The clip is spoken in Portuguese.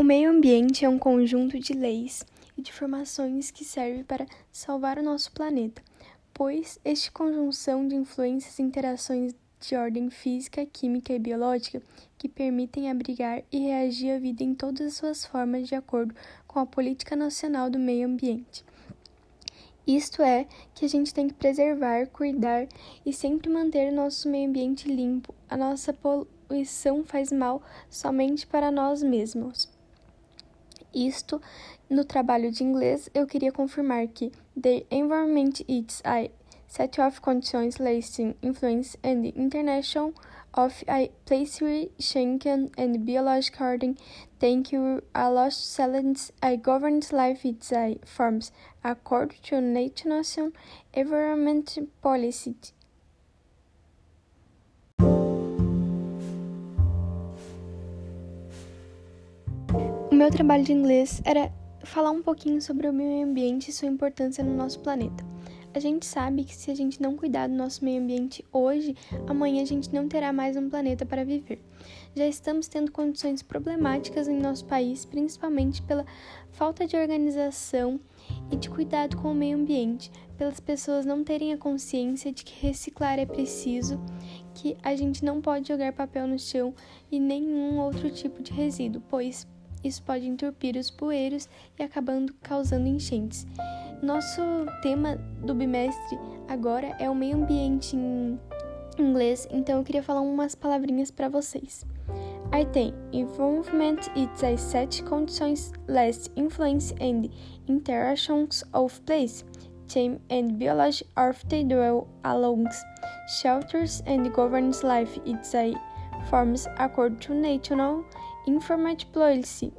O meio ambiente é um conjunto de leis e de formações que serve para salvar o nosso planeta, pois este conjunção de influências e interações de ordem física, química e biológica que permitem abrigar e reagir à vida em todas as suas formas de acordo com a política nacional do meio ambiente. Isto é, que a gente tem que preservar, cuidar e sempre manter o nosso meio ambiente limpo. A nossa poluição faz mal somente para nós mesmos. Isto, no trabalho de inglês, eu queria confirmar que the environment is a set of conditions lasting influence and international of a place change and biological order thank you. A lost silence a governance life its a forms according to national environment policy meu trabalho de inglês era falar um pouquinho sobre o meio ambiente e sua importância no nosso planeta. A gente sabe que se a gente não cuidar do nosso meio ambiente hoje, amanhã a gente não terá mais um planeta para viver. Já estamos tendo condições problemáticas em nosso país, principalmente pela falta de organização e de cuidado com o meio ambiente, pelas pessoas não terem a consciência de que reciclar é preciso, que a gente não pode jogar papel no chão e nenhum outro tipo de resíduo, pois isso pode entupir os poeiros e acabando causando enchentes. Nosso tema do bimestre agora é o meio ambiente em inglês, então eu queria falar umas palavrinhas para vocês. I think environment is a set conditions less influence and interactions of place, time and biology of the dwell along shelters and governs life. It's a forms according to national information policy.